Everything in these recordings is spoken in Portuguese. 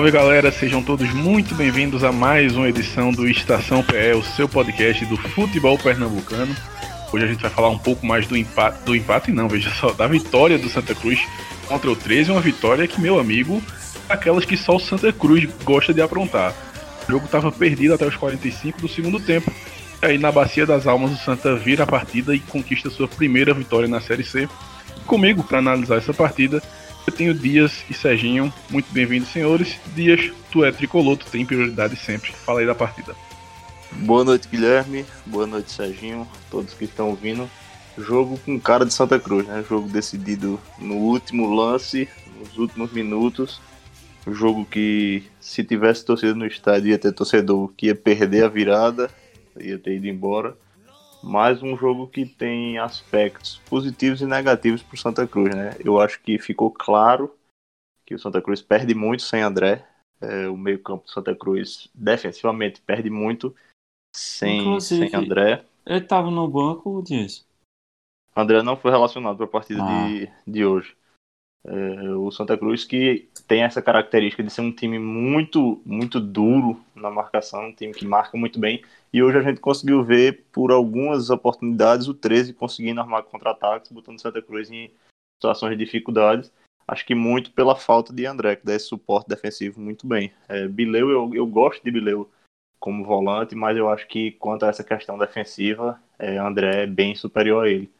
Salve galera, sejam todos muito bem-vindos a mais uma edição do Estação PE, o seu podcast do futebol pernambucano. Hoje a gente vai falar um pouco mais do empate, do empate não, veja só, da vitória do Santa Cruz contra o 13, uma vitória que, meu amigo, aquelas que só o Santa Cruz gosta de aprontar. O jogo estava perdido até os 45 do segundo tempo. E aí na Bacia das Almas o Santa vira a partida e conquista sua primeira vitória na Série C. Comigo para analisar essa partida eu tenho Dias e Serginho. Muito bem-vindos, senhores. Dias, tu é tricolor, tu tem prioridade sempre. Fala aí da partida. Boa noite, Guilherme. Boa noite, Serginho. Todos que estão ouvindo. Jogo com cara de Santa Cruz, né? Jogo decidido no último lance, nos últimos minutos. Jogo que, se tivesse torcida no estádio, ia ter torcedor que ia perder a virada, ia ter ido embora mais um jogo que tem aspectos positivos e negativos para o Santa Cruz, né? Eu acho que ficou claro que o Santa Cruz perde muito sem André. É, o meio-campo do Santa Cruz defensivamente perde muito sem, sem André. Ele estava no banco disso. André não foi relacionado para a partida ah. de, de hoje. É, o Santa Cruz que tem essa característica de ser um time muito muito duro na marcação, um time que marca muito bem. E hoje a gente conseguiu ver por algumas oportunidades o 13 conseguindo armar contra-ataques, botando Santa Cruz em situações de dificuldades. Acho que muito pela falta de André, que dá esse suporte defensivo muito bem. É, Bileu, eu, eu gosto de Bileu como volante, mas eu acho que quanto a essa questão defensiva, é, André é bem superior a ele.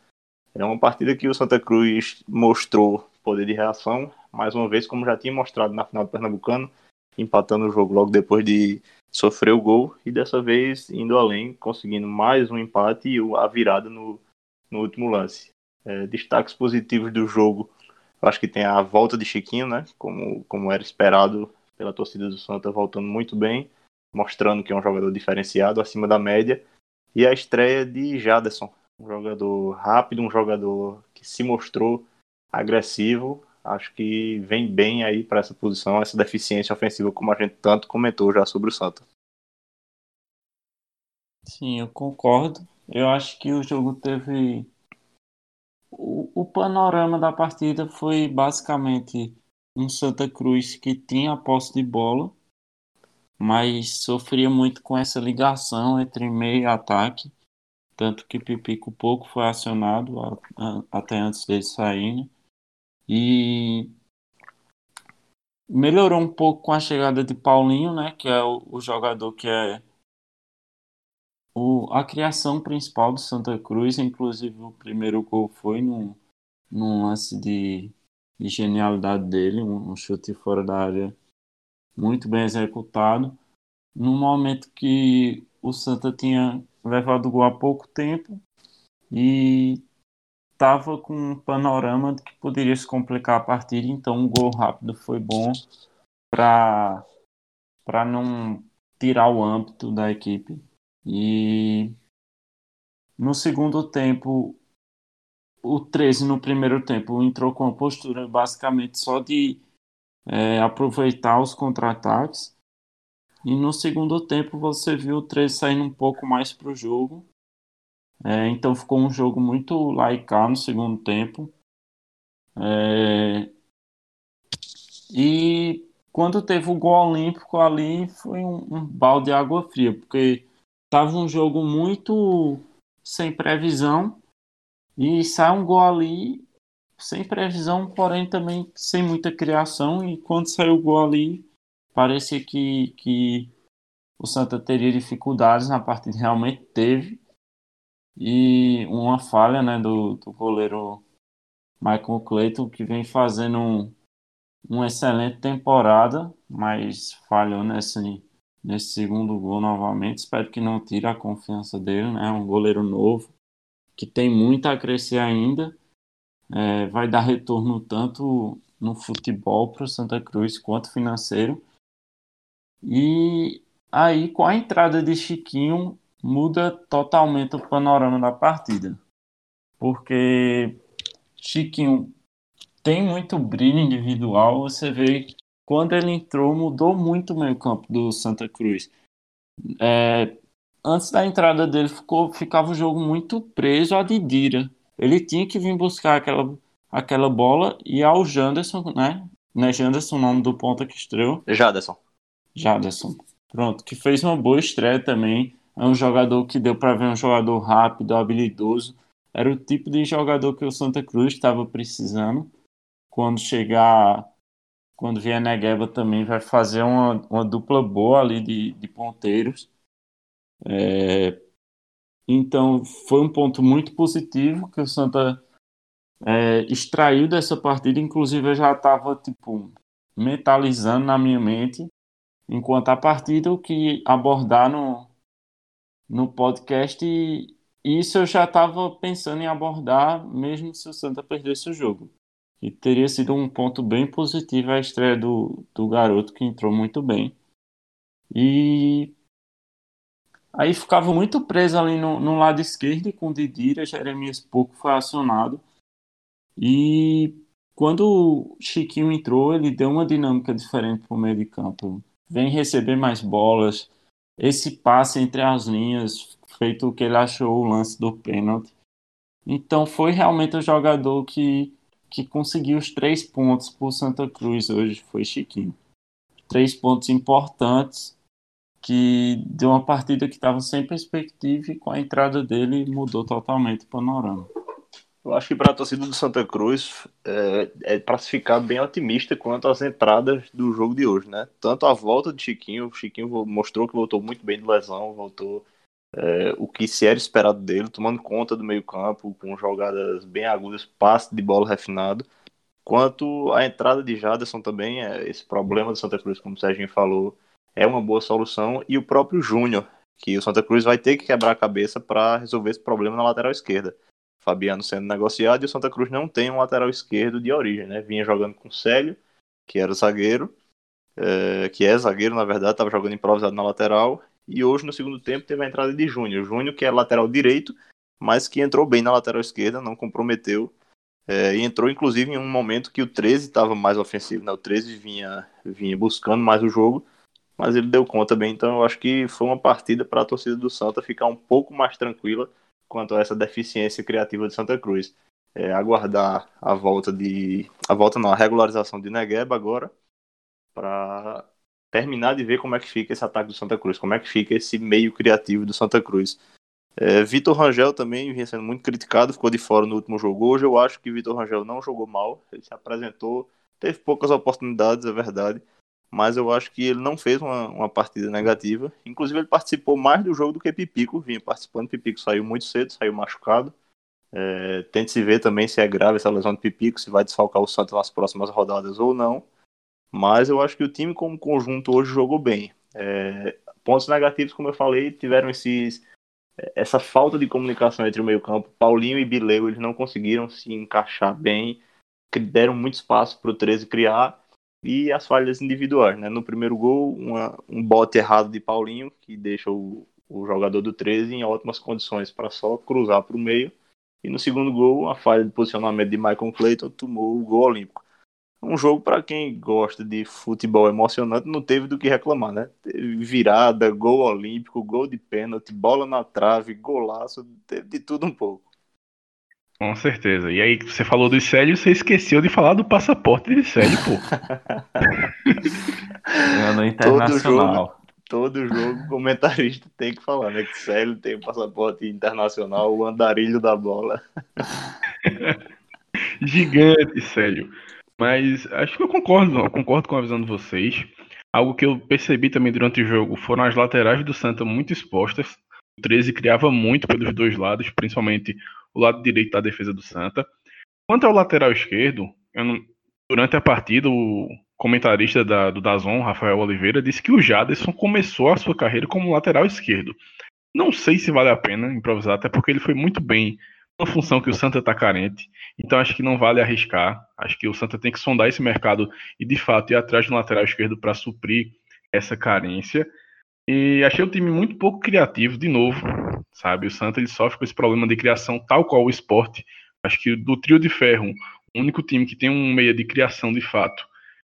É uma partida que o Santa Cruz mostrou poder de reação, mais uma vez, como já tinha mostrado na final do Pernambucano, empatando o jogo logo depois de sofrer o gol, e dessa vez indo além, conseguindo mais um empate e a virada no, no último lance. É, destaques positivos do jogo, eu acho que tem a volta de Chiquinho, né? Como, como era esperado pela torcida do Santa, voltando muito bem, mostrando que é um jogador diferenciado, acima da média. E a estreia de Jaderson, um jogador rápido, um jogador que se mostrou agressivo. Acho que vem bem aí para essa posição, essa deficiência ofensiva, como a gente tanto comentou já sobre o Santa. Sim, eu concordo. Eu acho que o jogo teve. O, o panorama da partida foi basicamente um Santa Cruz que tinha a posse de bola, mas sofria muito com essa ligação entre meio e ataque. Tanto que Pipico pouco foi acionado a, a, até antes dele sair. Né? E melhorou um pouco com a chegada de Paulinho, né, que é o, o jogador que é o, a criação principal do Santa Cruz, inclusive o primeiro gol foi num, num lance de, de genialidade dele, um, um chute fora da área muito bem executado, no momento que o Santa tinha levado o gol há pouco tempo e estava com um panorama de que poderia se complicar a partida, então um gol rápido foi bom para não tirar o âmbito da equipe. E no segundo tempo, o 13 no primeiro tempo entrou com a postura basicamente só de é, aproveitar os contra-ataques. E no segundo tempo você viu o 13 saindo um pouco mais para o jogo é, então ficou um jogo muito laical no segundo tempo. É, e quando teve o gol olímpico ali foi um, um balde de água fria, porque estava um jogo muito sem previsão e sai um gol ali sem previsão, porém também sem muita criação. E quando saiu o gol ali, parecia que, que o Santa teria dificuldades na partida, realmente teve. E uma falha né, do, do goleiro Michael Clayton, que vem fazendo um, uma excelente temporada, mas falhou nesse, nesse segundo gol novamente. Espero que não tire a confiança dele, né? Um goleiro novo, que tem muito a crescer ainda. É, vai dar retorno tanto no futebol para o Santa Cruz quanto financeiro. E aí, com a entrada de Chiquinho, muda totalmente o panorama da partida. Porque Chiquinho tem muito brilho individual, você vê quando ele entrou, mudou muito o meio-campo do Santa Cruz. É, antes da entrada dele, ficou, ficava o jogo muito preso a Didira. Ele tinha que vir buscar aquela, aquela bola e ao Janderson, né? Não é Janderson o nome do ponta que estreou? Jaderson. Jaderson. Pronto, que fez uma boa estreia também. É um jogador que deu para ver um jogador rápido, habilidoso. Era o tipo de jogador que o Santa Cruz estava precisando. Quando chegar, quando vier Negueba também vai fazer uma, uma dupla boa ali de, de ponteiros. É, então foi um ponto muito positivo que o Santa é, extraiu dessa partida. Inclusive eu já estava tipo mentalizando na minha mente enquanto a partida o que abordar no, no podcast e isso eu já estava pensando em abordar mesmo se o Santa perdesse o jogo. E teria sido um ponto bem positivo a estreia do, do garoto que entrou muito bem. E aí ficava muito preso ali no, no lado esquerdo com o Didira, Jeremias pouco foi acionado. E quando o Chiquinho entrou, ele deu uma dinâmica diferente para o meio de campo. Vem receber mais bolas. Esse passe entre as linhas, feito o que ele achou o lance do pênalti. Então foi realmente o jogador que, que conseguiu os três pontos por Santa Cruz hoje, foi Chiquinho. Três pontos importantes que deu uma partida que estava sem perspectiva e com a entrada dele mudou totalmente o panorama. Eu acho que para a torcida do Santa Cruz é, é para se ficar bem otimista quanto às entradas do jogo de hoje, né? Tanto a volta de Chiquinho, o Chiquinho mostrou que voltou muito bem de lesão, voltou é, o que se era esperado dele, tomando conta do meio-campo, com jogadas bem agudas, passe de bola refinado. Quanto à entrada de Jaderson também, é, esse problema do Santa Cruz, como o Serginho falou, é uma boa solução. E o próprio Júnior, que o Santa Cruz vai ter que quebrar a cabeça para resolver esse problema na lateral esquerda. Fabiano sendo negociado e o Santa Cruz não tem um lateral esquerdo de origem, né? Vinha jogando com Célio, que era zagueiro, é, que é zagueiro, na verdade, estava jogando improvisado na lateral. E hoje, no segundo tempo, teve a entrada de Júnior. Júnior, que é lateral direito, mas que entrou bem na lateral esquerda, não comprometeu. É, e entrou, inclusive, em um momento que o 13 estava mais ofensivo, né? O 13 vinha, vinha buscando mais o jogo, mas ele deu conta bem. Então, eu acho que foi uma partida para a torcida do Santa ficar um pouco mais tranquila quanto a essa deficiência criativa de Santa Cruz. É, aguardar a volta de. A volta não, a regularização de Negueba agora, para terminar de ver como é que fica esse ataque do Santa Cruz, como é que fica esse meio criativo do Santa Cruz. É, Vitor Rangel também vinha sendo muito criticado, ficou de fora no último jogo. Hoje eu acho que Vitor Rangel não jogou mal, ele se apresentou, teve poucas oportunidades, é verdade, mas eu acho que ele não fez uma, uma partida negativa. Inclusive, ele participou mais do jogo do que Pipico vinha participando. Pipico saiu muito cedo, saiu machucado. É, tente se ver também se é grave essa lesão de Pipico, se vai desfalcar o Santos nas próximas rodadas ou não. Mas eu acho que o time, como conjunto, hoje jogou bem. É, pontos negativos, como eu falei, tiveram esses, essa falta de comunicação entre o meio-campo. Paulinho e Bileu, eles não conseguiram se encaixar bem, deram muito espaço para o 13 criar e as falhas individuais. Né? No primeiro gol, uma, um bote errado de Paulinho, que deixa o, o jogador do 13 em ótimas condições para só cruzar para o meio. E no segundo gol, a falha de posicionamento de Michael Clayton tomou o gol olímpico. Um jogo para quem gosta de futebol emocionante, não teve do que reclamar, né? Teve virada, gol olímpico, gol de pênalti, bola na trave, golaço, teve de tudo um pouco. Com certeza. E aí, você falou do Célio, você esqueceu de falar do passaporte de Célio, pô. no internacional. Todo jogo, todo jogo, comentarista tem que falar, né? Que Célio tem o passaporte internacional, o andarilho da bola. Gigante, Célio. Mas acho que eu concordo, eu concordo com a visão de vocês. Algo que eu percebi também durante o jogo foram as laterais do Santa muito expostas. O 13 criava muito pelos dois lados, principalmente o lado direito da defesa do Santa. Quanto ao lateral esquerdo, não, durante a partida, o comentarista da, do Dazon, Rafael Oliveira, disse que o Jaderson começou a sua carreira como lateral esquerdo. Não sei se vale a pena improvisar, até porque ele foi muito bem uma função que o Santa está carente. Então acho que não vale arriscar. Acho que o Santa tem que sondar esse mercado e de fato ir atrás do lateral esquerdo para suprir essa carência. E achei o time muito pouco criativo de novo sabe? O Santa ele sofre com esse problema de criação tal qual o esporte. Acho que do trio de ferro, o único time que tem um meia de criação de fato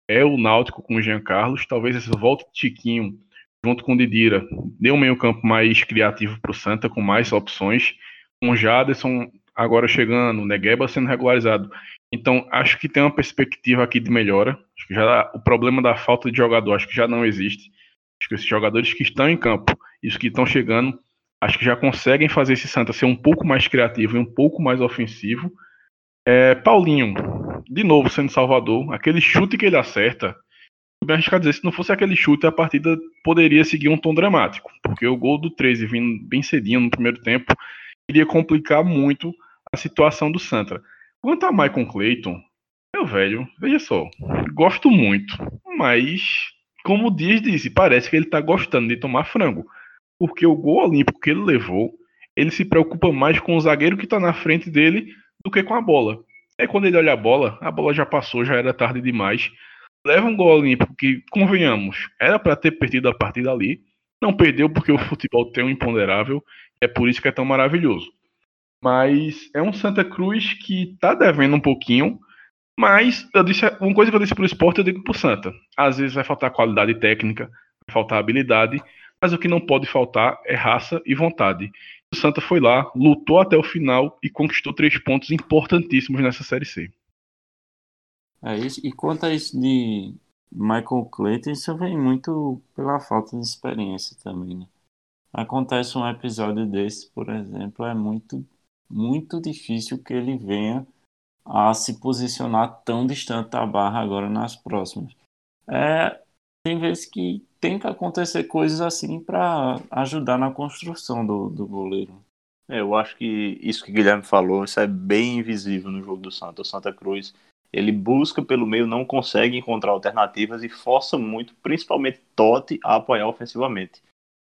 é o Náutico com o Jean Carlos. Talvez esse volta de Chiquinho junto com o Didira dê um meio campo mais criativo para o Santa, com mais opções. Com o Jaderson agora chegando, Negueba sendo regularizado. Então, acho que tem uma perspectiva aqui de melhora. Acho que já o problema da falta de jogador acho que já não existe. Acho que esses jogadores que estão em campo os que estão chegando, acho que já conseguem fazer esse Santa ser um pouco mais criativo e um pouco mais ofensivo. É, Paulinho, de novo sendo Salvador, aquele chute que ele acerta, bem arriscado dizer, se não fosse aquele chute, a partida poderia seguir um tom dramático, porque o gol do 13 vindo bem cedinho no primeiro tempo iria complicar muito a situação do Santa. Quanto a Michael Clayton, meu velho, veja só, gosto muito, mas como o Dias disse, parece que ele tá gostando de tomar frango, porque o gol olímpico que ele levou, ele se preocupa mais com o zagueiro que tá na frente dele do que com a bola. É quando ele olha a bola, a bola já passou, já era tarde demais leva um gol olímpico que, convenhamos, era para ter perdido a partida ali. Não perdeu porque o futebol tem um imponderável. É por isso que é tão maravilhoso. Mas é um Santa Cruz que tá devendo um pouquinho. Mas eu disse, uma coisa que eu disse pro esporte, eu digo pro Santa. Às vezes vai faltar qualidade técnica, vai faltar habilidade, mas o que não pode faltar é raça e vontade. O Santa foi lá, lutou até o final e conquistou três pontos importantíssimos nessa Série C. É isso. E quanto a isso de Michael Clayton, isso vem muito pela falta de experiência também, né? Acontece um episódio desse, por exemplo, é muito, muito difícil que ele venha a se posicionar tão distante da barra agora nas próximas. É, tem vezes que tem que acontecer coisas assim para ajudar na construção do, do goleiro. É, eu acho que isso que o Guilherme falou, isso é bem invisível no jogo do Santa. O Santa Cruz ele busca pelo meio, não consegue encontrar alternativas e força muito, principalmente Totti, a apoiar ofensivamente.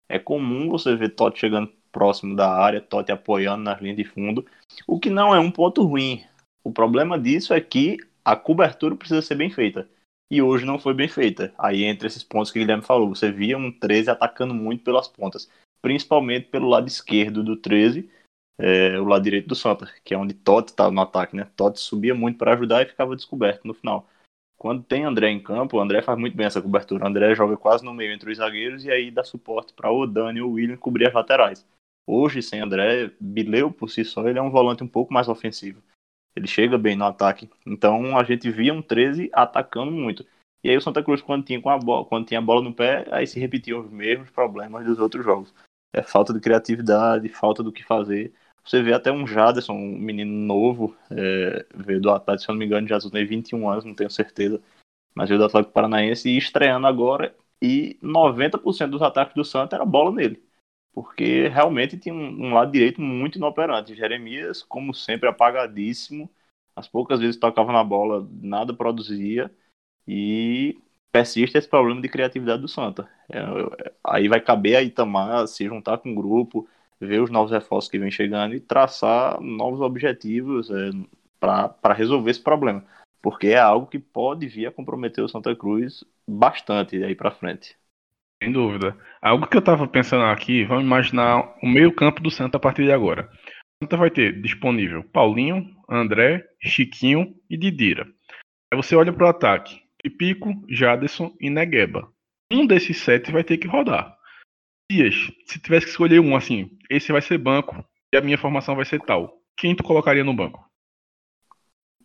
É comum você ver Totti chegando próximo da área, Totti apoiando nas linhas de fundo, o que não é um ponto ruim. O problema disso é que a cobertura precisa ser bem feita. E hoje não foi bem feita. Aí entre esses pontos que o Guilherme falou, você via um 13 atacando muito pelas pontas, principalmente pelo lado esquerdo do 13, é, o lado direito do Santa, que é onde Totti estava no ataque, né? Totti subia muito para ajudar e ficava descoberto no final. Quando tem André em campo, o André faz muito bem essa cobertura. O André joga quase no meio entre os zagueiros e aí dá suporte para o Dani ou o William cobrir as laterais. Hoje, sem André, Bileu por si só, ele é um volante um pouco mais ofensivo. Ele chega bem no ataque. Então a gente via um 13 atacando muito. E aí o Santa Cruz, quando tinha, com a bola, quando tinha a bola no pé, aí se repetiam os mesmos problemas dos outros jogos. É falta de criatividade, falta do que fazer. Você vê até um Jaderson, um menino novo, é, veio do Atlético, se eu não me engano, já tem 21 anos, não tenho certeza, mas veio do Atlético Paranaense e estreando agora, e 90% dos ataques do Santos era bola nele. Porque realmente tinha um, um, lado direito muito inoperante. Jeremias, como sempre, apagadíssimo. As poucas vezes tocava na bola, nada produzia. E persiste esse problema de criatividade do Santa. É, aí vai caber a Itamar se juntar com o grupo, ver os novos reforços que vem chegando e traçar novos objetivos é, para resolver esse problema. Porque é algo que pode vir a comprometer o Santa Cruz bastante daí para frente. Sem dúvida. Algo que eu estava pensando aqui, vamos imaginar o meio-campo do Santa a partir de agora. O Santa vai ter disponível Paulinho, André, Chiquinho e Didira. Aí você olha para o ataque: Pipico, Jaderson e Negueba. Um desses sete vai ter que rodar. Dias, se tivesse que escolher um, assim, esse vai ser banco e a minha formação vai ser tal, quem tu colocaria no banco?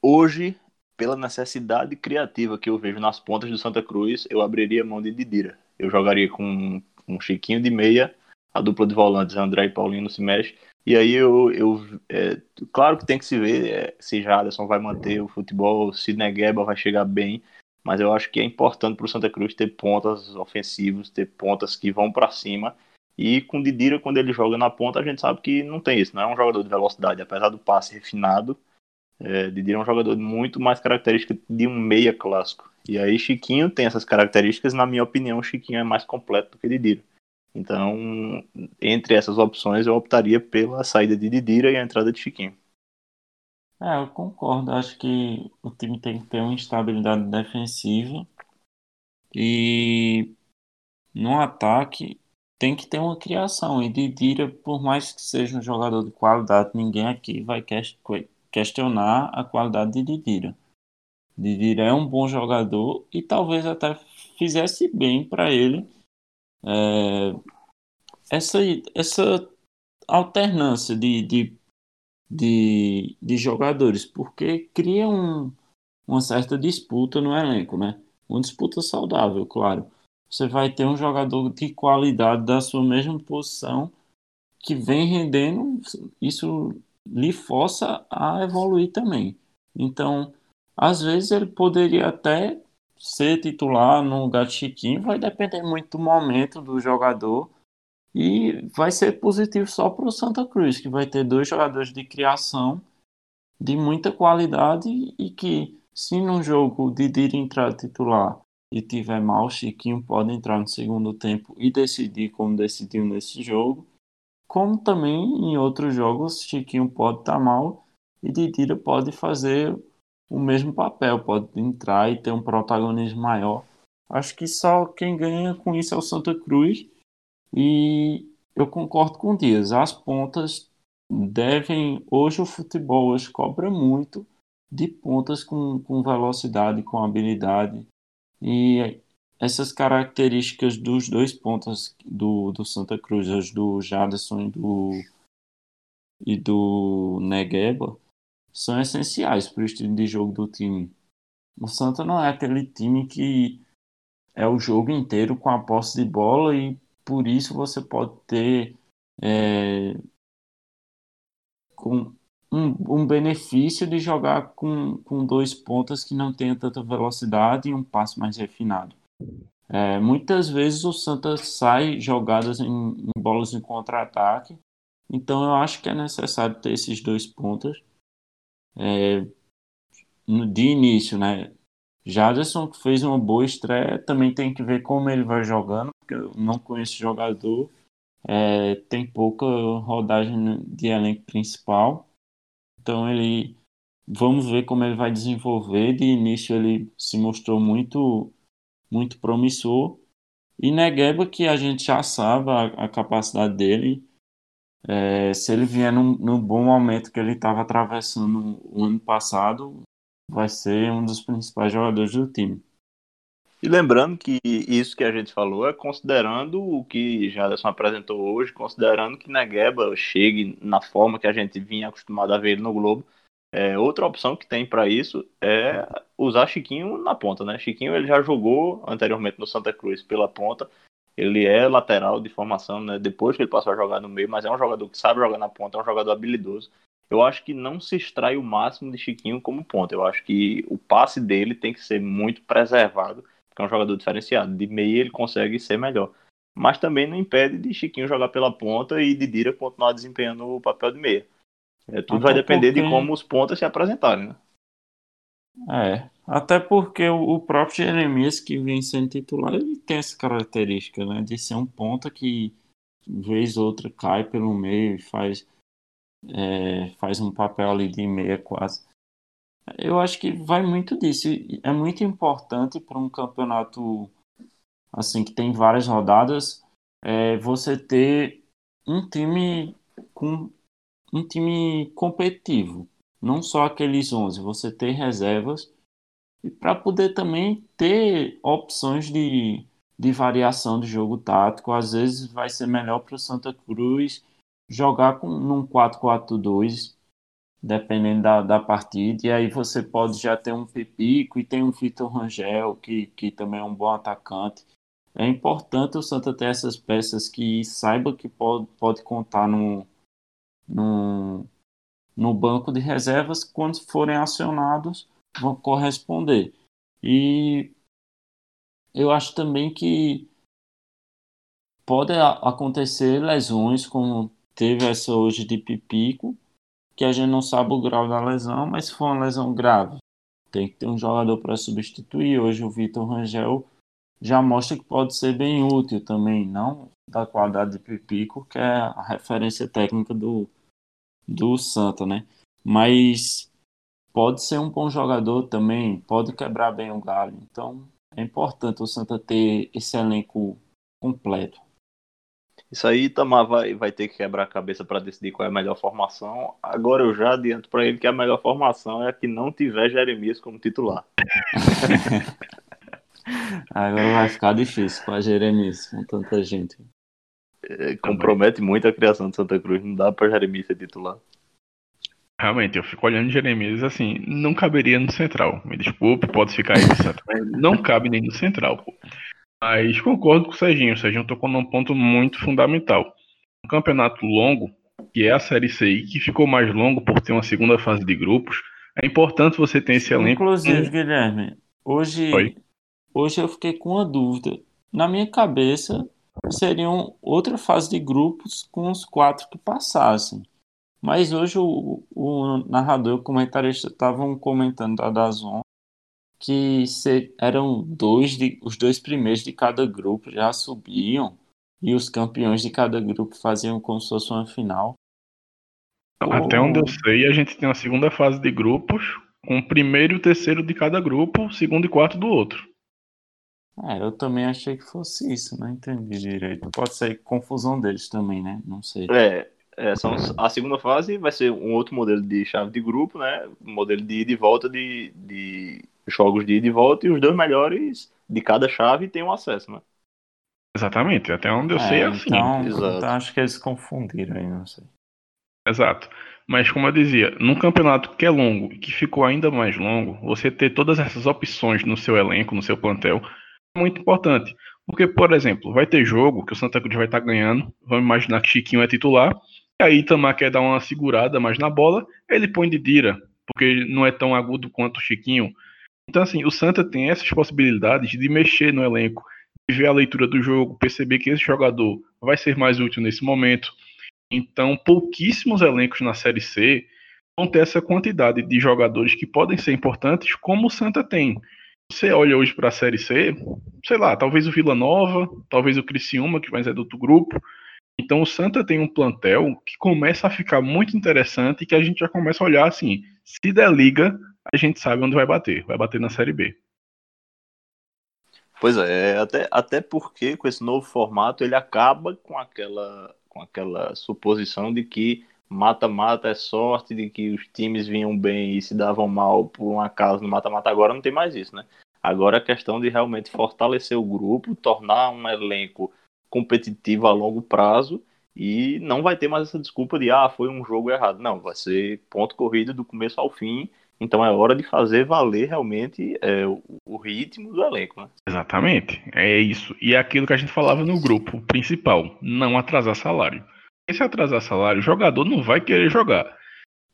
Hoje, pela necessidade criativa que eu vejo nas pontas do Santa Cruz, eu abriria mão de Didira. Eu jogaria com um Chiquinho de meia, a dupla de volantes André e Paulinho se mexe. E aí eu, eu é, claro que tem que se ver é, se Jaderson vai manter o futebol, se Negueba vai chegar bem, mas eu acho que é importante para o Santa Cruz ter pontas ofensivos, ter pontas que vão para cima. E com o Didira, quando ele joga na ponta, a gente sabe que não tem isso, não é um jogador de velocidade, apesar do passe refinado. É, é um jogador muito mais característica de um meia clássico. E aí Chiquinho tem essas características, na minha opinião, Chiquinho é mais completo do que Didira. Então, entre essas opções, eu optaria pela saída de Didira e a entrada de Chiquinho. É, eu concordo. Acho que o time tem que ter uma estabilidade defensiva e no ataque tem que ter uma criação. E Didira, por mais que seja um jogador de qualidade, ninguém aqui vai questionar a qualidade de Didira. Didira é um bom jogador e talvez até fizesse bem para ele é, essa, essa alternância de, de de, de jogadores, porque cria um, uma certa disputa no elenco, né? Uma disputa saudável, claro. Você vai ter um jogador de qualidade da sua mesma posição que vem rendendo, isso lhe força a evoluir também. Então, às vezes ele poderia até ser titular no lugar de Chiquinho, vai depender muito do momento do jogador e vai ser positivo só para o Santa Cruz, que vai ter dois jogadores de criação de muita qualidade e que, se num jogo de Didira entrar titular e tiver mal, Chiquinho pode entrar no segundo tempo e decidir como decidiu nesse jogo. Como também em outros jogos, Chiquinho pode estar tá mal e Didira pode fazer o mesmo papel, pode entrar e ter um protagonismo maior. Acho que só quem ganha com isso é o Santa Cruz. E eu concordo com o Dias, as pontas devem. Hoje o futebol hoje cobra muito de pontas com, com velocidade, com habilidade. E essas características dos dois pontas do, do Santa Cruz, as do Jadson e do, e do Negueba, são essenciais para o estilo de jogo do time. O Santa não é aquele time que é o jogo inteiro com a posse de bola e por isso você pode ter é, com um, um, benefício de jogar com, com dois pontas que não tenha tanta velocidade e um passe mais refinado. É, muitas vezes o Santa sai jogadas em, em bolas em contra-ataque, então eu acho que é necessário ter esses dois pontas é, de início, né? Jaderson que fez uma boa estreia, também tem que ver como ele vai jogando, porque eu não conheço jogador, é, tem pouca rodagem de elenco principal, então ele vamos ver como ele vai desenvolver. De início ele se mostrou muito muito promissor e Negueba que a gente já sabe a, a capacidade dele. É, se ele vier no, bom momento que ele estava atravessando o ano passado, vai ser um dos principais jogadores do time. E lembrando que isso que a gente falou é considerando o que Jaderson apresentou hoje, considerando que Negueba chegue na forma que a gente vinha acostumado a ver ele no Globo. É, outra opção que tem para isso é usar Chiquinho na ponta, né? Chiquinho ele já jogou anteriormente no Santa Cruz pela ponta. Ele é lateral de formação, né? Depois que ele passou a jogar no meio, mas é um jogador que sabe jogar na ponta, é um jogador habilidoso eu acho que não se extrai o máximo de Chiquinho como ponta. Eu acho que o passe dele tem que ser muito preservado, porque é um jogador diferenciado. De meia ele consegue ser melhor. Mas também não impede de Chiquinho jogar pela ponta e de Dira continuar desempenhando o papel de meia. É, tudo até vai depender porque... de como os pontas se apresentarem, né? É, até porque o, o próprio Jeremias, que vem sendo titular, ele tem essa característica, né? De ser um ponta que, vez ou outra, cai pelo meio e faz é, faz um papel ali de meia quase. Eu acho que vai muito disso. É muito importante para um campeonato assim que tem várias rodadas é, você ter um time com um time competitivo, não só aqueles 11, você ter reservas e para poder também ter opções de, de variação de jogo tático. Às vezes vai ser melhor para o Santa Cruz jogar com, num 4-4-2, dependendo da, da partida, e aí você pode já ter um Pipico e tem um Vitor Rangel, que, que também é um bom atacante. É importante o Santa ter essas peças que saiba que pode, pode contar no, no, no banco de reservas, quando forem acionados, vão corresponder. E eu acho também que pode acontecer lesões, como teve essa hoje de Pipico, que a gente não sabe o grau da lesão, mas se for uma lesão grave, tem que ter um jogador para substituir. Hoje o Vitor Rangel já mostra que pode ser bem útil também, não da qualidade de Pipico, que é a referência técnica do, do Santa, né? Mas pode ser um bom jogador também, pode quebrar bem o galho. Então é importante o Santa ter esse elenco completo. Isso aí Itamar vai, vai ter que quebrar a cabeça para decidir qual é a melhor formação. Agora eu já adianto para ele que a melhor formação é a que não tiver Jeremias como titular. Agora vai ficar difícil com a Jeremias, com tanta gente. É, compromete muito a criação de Santa Cruz, não dá para Jeremias ser titular. Realmente, eu fico olhando Jeremias assim, não caberia no Central. Me desculpe, pode ficar aí no Central. Não cabe nem no Central, pô. Mas concordo com o Serginho. O Serginho tocou num ponto muito fundamental. Um campeonato longo, que é a Série C, que ficou mais longo por ter uma segunda fase de grupos, é importante você ter esse elenco. Inclusive, Guilherme, hoje, hoje eu fiquei com uma dúvida. Na minha cabeça, seriam outra fase de grupos com os quatro que passassem. Mas hoje o, o narrador e o comentarista estavam comentando da Dazon que se, eram dois de, os dois primeiros de cada grupo já subiam e os campeões de cada grupo faziam como se fosse uma final. Até onde eu sei, a gente tem uma segunda fase de grupos, com o primeiro e o terceiro de cada grupo, segundo e quarto do outro. É, eu também achei que fosse isso, não entendi direito. Pode ser confusão deles também, né? Não sei. É, é, são, a segunda fase vai ser um outro modelo de chave de grupo, né? Um modelo de ida e volta de, de jogos de ida e volta, e os dois melhores de cada chave têm um acesso, né? Exatamente, até onde eu é, sei é assim. Então, então acho que eles confundiram aí, não sei. Exato. Mas como eu dizia, num campeonato que é longo e que ficou ainda mais longo, você ter todas essas opções no seu elenco, no seu plantel, muito importante. Porque, por exemplo, vai ter jogo que o Santa Cruz vai estar ganhando, vamos imaginar que Chiquinho é titular, e aí Itamar quer dar uma segurada mais na bola, ele põe de Dira, porque não é tão agudo quanto o Chiquinho. Então, assim, o Santa tem essas possibilidades de mexer no elenco, de ver a leitura do jogo, perceber que esse jogador vai ser mais útil nesse momento. Então, pouquíssimos elencos na Série C vão ter essa quantidade de jogadores que podem ser importantes, como o Santa tem. Você olha hoje para a Série C, sei lá, talvez o Vila Nova, talvez o Criciúma, que vai ser do outro grupo. Então, o Santa tem um plantel que começa a ficar muito interessante e que a gente já começa a olhar assim: se der liga, a gente sabe onde vai bater. Vai bater na Série B. Pois é, até, até porque com esse novo formato ele acaba com aquela, com aquela suposição de que mata-mata é sorte, de que os times vinham bem e se davam mal por um acaso no mata-mata. Agora não tem mais isso, né? Agora é questão de realmente fortalecer o grupo, tornar um elenco competitivo a longo prazo e não vai ter mais essa desculpa de ah, foi um jogo errado. Não, vai ser ponto corrido do começo ao fim então é hora de fazer valer realmente é, o, ritmo do elenco, né? Exatamente, é isso. E é aquilo que a gente falava no grupo principal, não atrasar salário. Se atrasar salário, o jogador não vai querer jogar.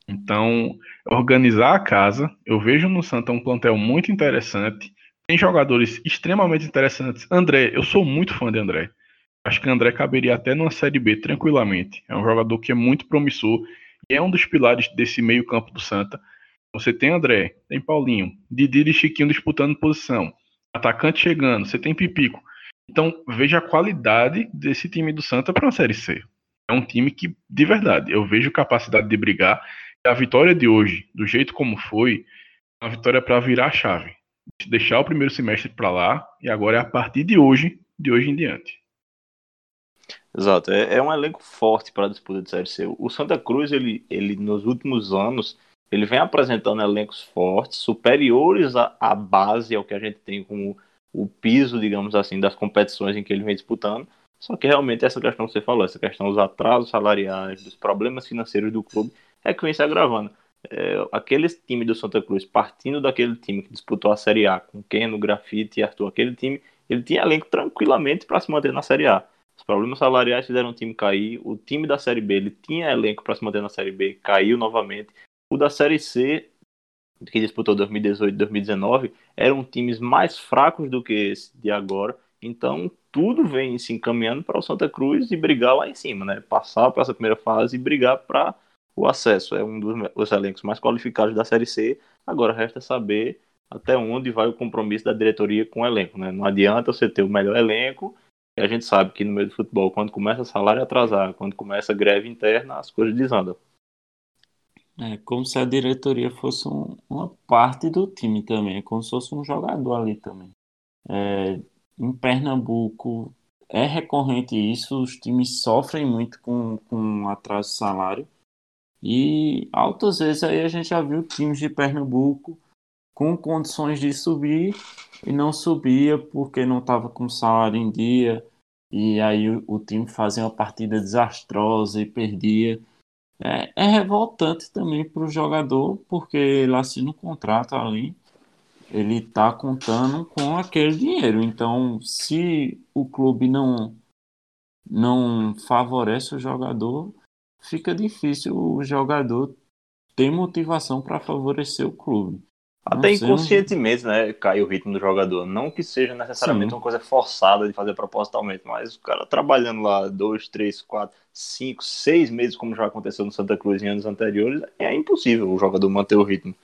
Então, organizar a casa, eu vejo no Santa um plantel muito interessante. Tem jogadores extremamente interessantes. André, eu sou muito fã de André. Acho que André caberia até numa Série B tranquilamente. É um jogador que é muito promissor e é um dos pilares desse meio-campo do Santa. Você tem André, tem Paulinho, Didi e Chiquinho disputando posição, atacante chegando, você tem Pipico. Então veja a qualidade desse time do Santa para uma Série C. É um time que, de verdade, eu vejo capacidade de brigar. A vitória de hoje, do jeito como foi, é uma vitória para virar a chave. Deixar o primeiro semestre para lá e agora é a partir de hoje, de hoje em diante. Exato, é, é um elenco forte para a disputa de Série C. O Santa Cruz, ele, ele nos últimos anos, ele vem apresentando elencos fortes, superiores à, à base, ao que a gente tem como o piso, digamos assim, das competições em que ele vem disputando. Só que realmente essa questão que você falou, essa questão dos atrasos salariais, dos problemas financeiros do clube, é que vem se agravando. É, aquele time do Santa Cruz, partindo daquele time que disputou a Série A com Keno, Grafite e Arthur, aquele time, ele tinha elenco tranquilamente para se manter na Série A. Os problemas salariais fizeram o time cair. O time da Série B, ele tinha elenco para se manter na Série B, caiu novamente. O da Série C, que disputou 2018 e 2019, eram times mais fracos do que esse de agora. Então, tudo vem se encaminhando para o Santa Cruz e brigar lá em cima, né? Passar para essa primeira fase e brigar para o acesso. É um dos elencos mais qualificados da Série C. Agora resta saber até onde vai o compromisso da diretoria com o elenco, né? Não adianta você ter o melhor elenco. E a gente sabe que no meio do futebol, quando começa salário atrasar, quando começa greve interna, as coisas desandam. É como se a diretoria fosse um, uma parte do time também, é como se fosse um jogador ali também. É, em Pernambuco é recorrente isso, os times sofrem muito com, com atraso de salário. E altas vezes aí a gente já viu times de Pernambuco com condições de subir e não subia porque não estava com salário em dia. E aí o, o time fazia uma partida desastrosa e perdia. é, é revoltante também para o jogador, porque ele assina um contrato ali, ele está contando com aquele dinheiro. Então, se o clube não, não favorece o jogador, fica difícil o jogador ter motivação para favorecer o clube. Até inconscientemente, né, cai o ritmo do jogador. Não que seja necessariamente Sim. uma coisa forçada de fazer propositalmente, mas o cara trabalhando lá dois, três, quatro, cinco, seis meses, como já aconteceu no Santa Cruz em anos anteriores, é impossível o jogador manter o ritmo.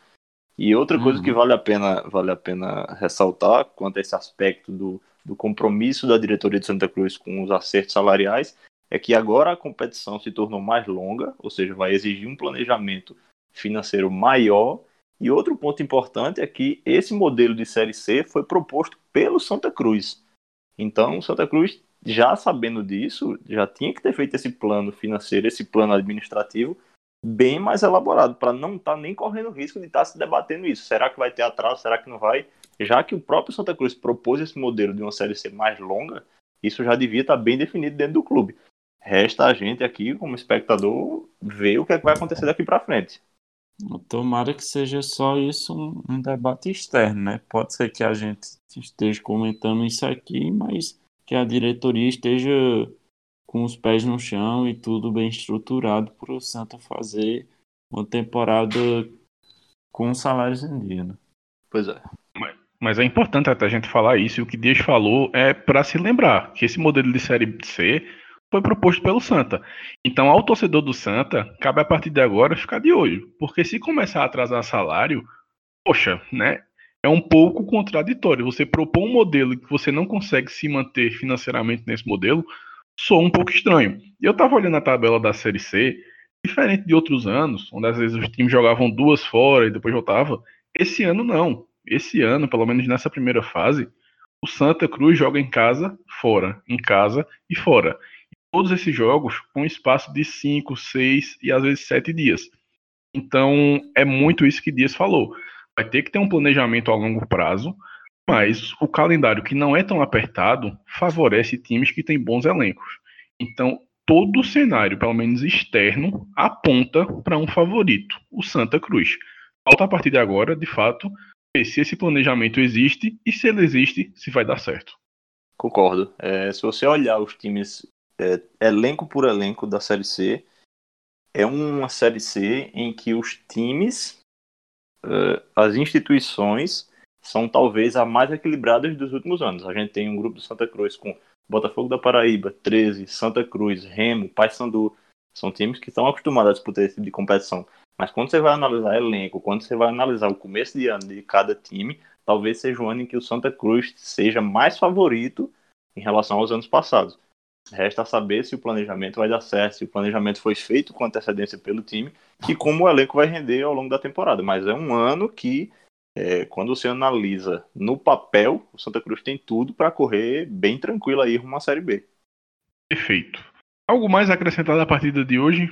E outra coisa que uhum. vale a pena, vale a pena ressaltar quanto a esse aspecto do, do compromisso da diretoria de Santa Cruz com os acertos salariais é que agora a competição se tornou mais longa, ou seja, vai exigir um planejamento financeiro maior e outro ponto importante é que esse modelo de Série C foi proposto pelo Santa Cruz. Então, o Santa Cruz, já sabendo disso, já tinha que ter feito esse plano financeiro, esse plano administrativo, bem mais elaborado, para não estar tá nem correndo risco de estar tá se debatendo isso. Será que vai ter atraso? Será que não vai? Já que o próprio Santa Cruz propôs esse modelo de uma Série C mais longa, isso já devia estar tá bem definido dentro do clube. Resta a gente aqui, como espectador, ver o que, é que vai acontecer daqui para frente. Tomara que seja só isso um, um, debate externo, né? Pode ser que a gente esteja comentando isso aqui, mas que a diretoria esteja com os pés no chão e tudo bem estruturado para o Santa fazer uma temporada com salários em dia. Né? Pois é. Mas, mas é importante até a gente falar isso, e o que Dias falou é para se lembrar que esse modelo de Série C foi proposto pelo Santa. Então, ao torcedor do Santa, cabe a partir de agora ficar de olho, porque se começar a atrasar salário, poxa, né? É um pouco contraditório. Você propor um modelo que você não consegue se manter financeiramente nesse modelo, soa um pouco estranho. E eu tava olhando a tabela da Série C, diferente de outros anos, onde às vezes os times jogavam duas fora e depois voltava. Esse ano não. Esse ano, pelo menos nessa primeira fase, o Santa Cruz joga em casa, fora, em casa e fora todos esses jogos com espaço de 5, 6 e às vezes 7 dias. Então é muito isso que Dias falou. Vai ter que ter um planejamento a longo prazo, mas o calendário que não é tão apertado favorece times que têm bons elencos. Então todo o cenário, pelo menos externo, aponta para um favorito, o Santa Cruz. Falta a partir de agora, de fato, ver se esse planejamento existe e se ele existe, se vai dar certo. Concordo. É, se você olhar os times é, elenco por elenco da Série C, é uma Série C em que os times, uh, as instituições, são talvez a mais equilibradas dos últimos anos. A gente tem um grupo do Santa Cruz com Botafogo da Paraíba, 13, Santa Cruz, Remo, Paysandu. São times que estão acostumados a disputar esse tipo de competição. Mas quando você vai analisar elenco, quando você vai analisar o começo de ano de cada time, talvez seja um ano em que o Santa Cruz seja mais favorito em relação aos anos passados. Resta saber se o planejamento vai dar certo, se o planejamento foi feito com antecedência pelo time e como o elenco vai render ao longo da temporada. Mas é um ano que, é, quando você analisa no papel, o Santa Cruz tem tudo para correr bem tranquilo aí rumo à Série B. Perfeito. Algo mais acrescentado à partida de hoje?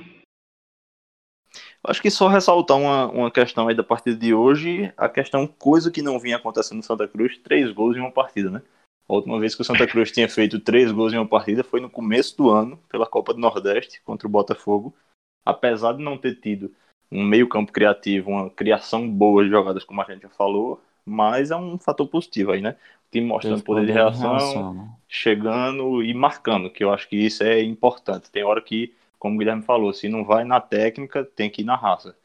Acho que só ressaltar uma, uma questão aí da partida de hoje, a questão coisa que não vinha acontecendo no Santa Cruz, três gols em uma partida, né? A última vez que o Santa Cruz tinha feito três gols em uma partida foi no começo do ano, pela Copa do Nordeste, contra o Botafogo. Apesar de não ter tido um meio-campo criativo, uma criação boa de jogadas, como a gente já falou, mas é um fator positivo aí, né? O time mostrando poder de reação, reação, chegando e marcando, que eu acho que isso é importante. Tem hora que, como o Guilherme falou, se não vai na técnica, tem que ir na raça.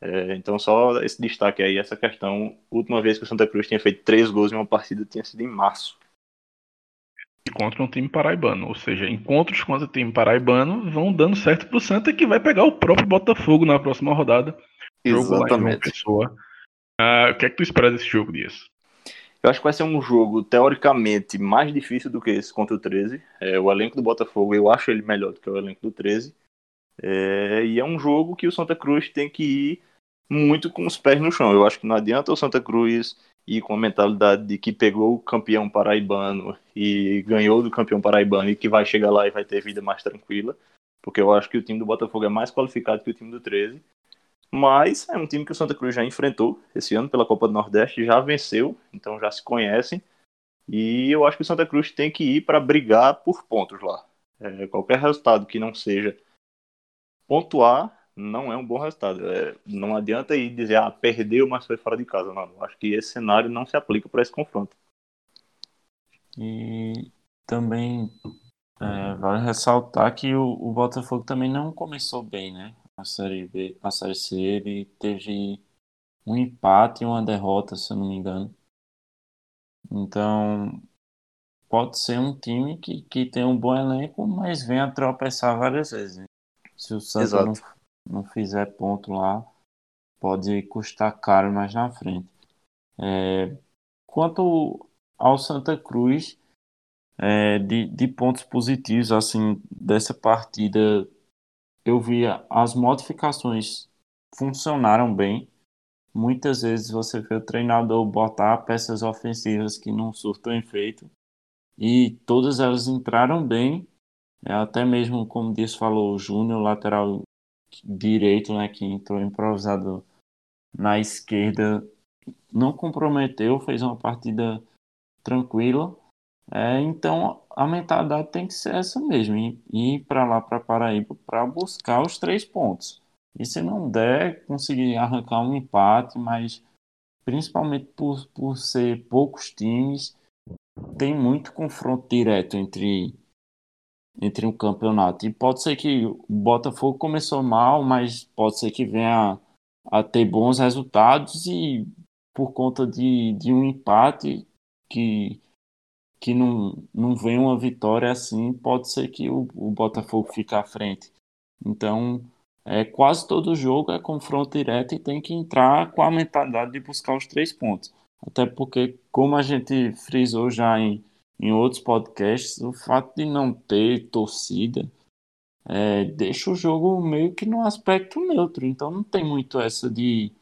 É, então, só esse destaque aí, essa questão. Última vez que o Santa Cruz tinha feito três gols em uma partida tinha sido em março contra um time paraibano. Ou seja, encontros contra o time paraibano vão dando certo pro Santa que vai pegar o próprio Botafogo na próxima rodada. Exatamente. Jogo uh, o que é que tu espera desse jogo, Dias? Eu acho que vai ser um jogo, teoricamente, mais difícil do que esse contra o 13. É, o elenco do Botafogo, eu acho ele melhor do que o elenco do 13. É, e é um jogo que o Santa Cruz tem que ir muito com os pés no chão. Eu acho que não adianta o Santa Cruz e com a mentalidade de que pegou o campeão paraibano e ganhou do campeão paraibano e que vai chegar lá e vai ter vida mais tranquila, porque eu acho que o time do Botafogo é mais qualificado que o time do 13. Mas é um time que o Santa Cruz já enfrentou esse ano pela Copa do Nordeste, já venceu, então já se conhecem. E eu acho que o Santa Cruz tem que ir para brigar por pontos lá. É, qualquer resultado que não seja pontuar não é um bom resultado. É, não adianta ir dizer, ah, perdeu, mas foi fora de casa. Não, acho que esse cenário não se aplica para esse confronto. E também é, vale ressaltar que o, o, Botafogo também não começou bem, né? A série B, a série C, ele teve um empate e uma derrota, se eu não me engano. Então, pode ser um time que, que tem um bom elenco, mas vem a tropeçar várias vezes. Né? Se o Santos não, não fizer ponto lá, pode custar caro mais na frente. É, quanto ao Santa Cruz, é, de, de pontos positivos assim dessa partida, eu vi as modificações funcionaram bem. Muitas vezes você vê o treinador botar peças ofensivas que não surtam efeito e todas elas entraram bem. É, até mesmo, como disse, falou o Júnior, lateral direito, né, que entrou improvisado na esquerda, não comprometeu, fez uma partida tranquila. É, então a mentalidade tem que ser essa mesmo, ir para lá para Paraíba para buscar os três pontos. E se não der, conseguir arrancar um empate, mas principalmente por, por ser poucos times, tem muito confronto direto entre entre um campeonato. E pode ser que o Botafogo começou mal, mas pode ser que venha a ter bons resultados e por conta de, de um empate que, que não, não vem uma vitória assim, pode ser que o, o Botafogo fique à frente. Então, é, quase todo jogo é confronto direto e tem que entrar com a mentalidade de buscar os três pontos. Até porque, como a gente frisou já em em outros podcasts, o fato de não ter torcida é, deixa o jogo meio que no aspecto neutro. Então não tem muito essa de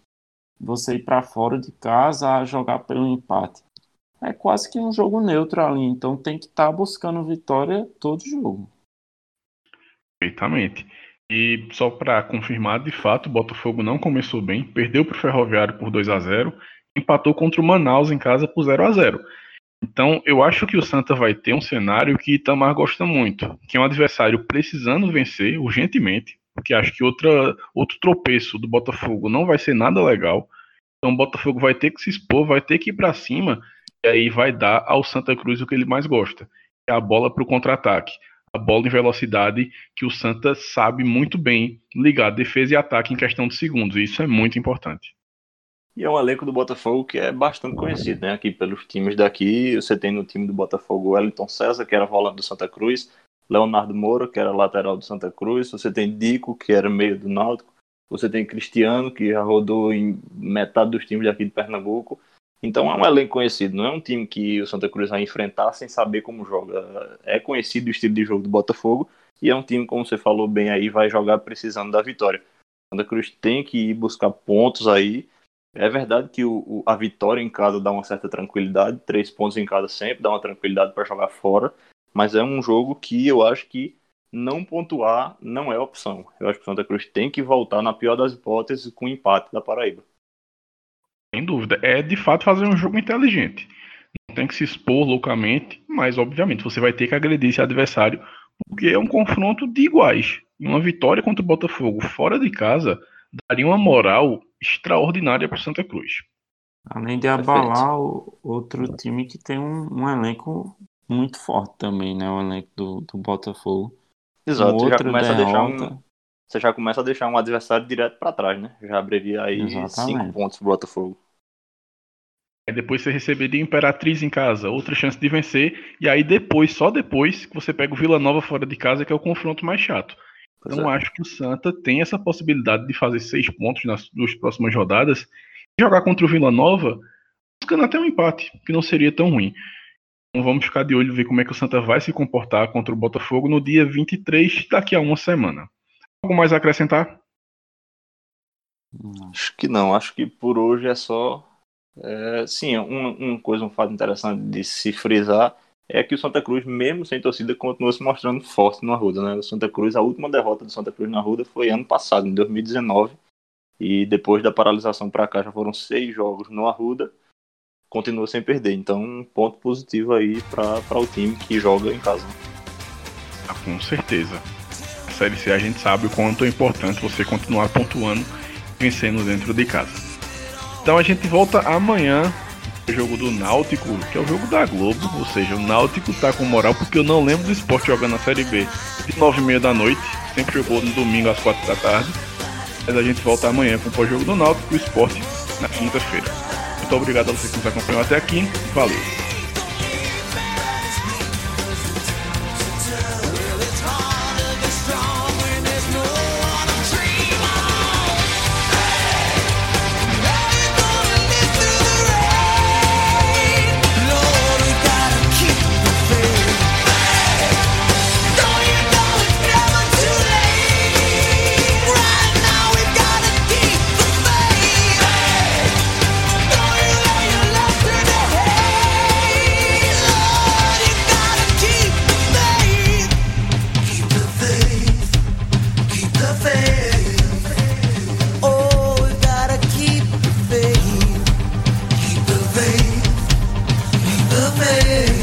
você ir para fora de casa a jogar pelo empate. É quase que um jogo neutro ali. Então tem que estar tá buscando vitória todo jogo. Perfeitamente. E só para confirmar, de fato, o Botafogo não começou bem, perdeu para o Ferroviário por 2 a 0 empatou contra o Manaus em casa por 0 a 0 então, eu acho que o Santa vai ter um cenário que Itamar gosta muito, que é um adversário precisando vencer urgentemente, porque acho que outra, outro tropeço do Botafogo não vai ser nada legal. Então, o Botafogo vai ter que se expor, vai ter que ir para cima, e aí vai dar ao Santa Cruz o que ele mais gosta, que é a bola para o contra-ataque. A bola em velocidade que o Santa sabe muito bem ligar defesa e ataque em questão de segundos. E isso é muito importante. E é um elenco do Botafogo que é bastante conhecido, né? Aqui pelos times daqui, você tem no time do Botafogo Wellington César, que era volante do Santa Cruz, Leonardo Moura, que era lateral do Santa Cruz, você tem Dico, que era meio do Náutico, você tem Cristiano, que já rodou em metade dos times daqui de Pernambuco. Então é um elenco conhecido, não é um time que o Santa Cruz vai enfrentar sem saber como joga. É conhecido o estilo de jogo do Botafogo e é um time, como você falou bem aí, vai jogar precisando da vitória. O Santa Cruz tem que ir buscar pontos aí é verdade que o, o, a vitória em casa dá uma certa tranquilidade, três pontos em casa sempre dá uma tranquilidade para jogar fora, mas é um jogo que eu acho que não pontuar não é opção. Eu acho que o Santa Cruz tem que voltar, na pior das hipóteses, com o empate da Paraíba. Sem dúvida. É de fato fazer um jogo inteligente. Não tem que se expor loucamente, mas obviamente você vai ter que agredir esse adversário, porque é um confronto de iguais. E uma vitória contra o Botafogo fora de casa daria uma moral extraordinária para Santa Cruz. Além de abalar o, outro time que tem um, um, elenco muito forte também, né? O elenco do, do Botafogo. Exato, você já, começa a deixar um, você já começa a deixar um adversário direto para trás, né? Já abrevia aí Exatamente. cinco pontos pro Botafogo. Aí depois você receberia Imperatriz em casa, outra chance de vencer, e aí depois, só depois, que você pega o Vila Nova fora de casa, que é o confronto mais chato. Então é. acho que o Santa tem essa possibilidade de fazer seis pontos nas duas próximas rodadas e jogar contra o Vila Nova, buscando até um empate, que não seria tão ruim. Então vamos ficar de olho e ver como é que o Santa vai se comportar contra o Botafogo no dia 23, daqui a uma semana. Algo mais a acrescentar? Acho que não, acho que por hoje é só. É, sim, uma, uma coisa, um fato interessante de se frisar é que o Santa Cruz, mesmo sem torcida, continua se mostrando forte no Arruda. Né? O Santa Cruz, a última derrota do Santa Cruz na Arruda foi ano passado, em 2019. E depois da paralisação para cá já foram seis jogos no Arruda. Continua sem perder. Então, um ponto positivo aí para o time que joga em casa. Ah, com certeza. Série C, a gente sabe o quanto é importante você continuar pontuando, vencendo dentro de casa. Então a gente volta amanhã jogo do Náutico, que é o jogo da Globo, ou seja, o Náutico tá com moral porque eu não lembro do esporte jogando na Série B de 9 e meia da noite, sempre jogou no domingo às 4 da tarde. Mas a gente volta amanhã com o pós-jogo do Náutico e o esporte na quinta-feira. Muito obrigado a você que nos acompanhou até aqui. Valeu!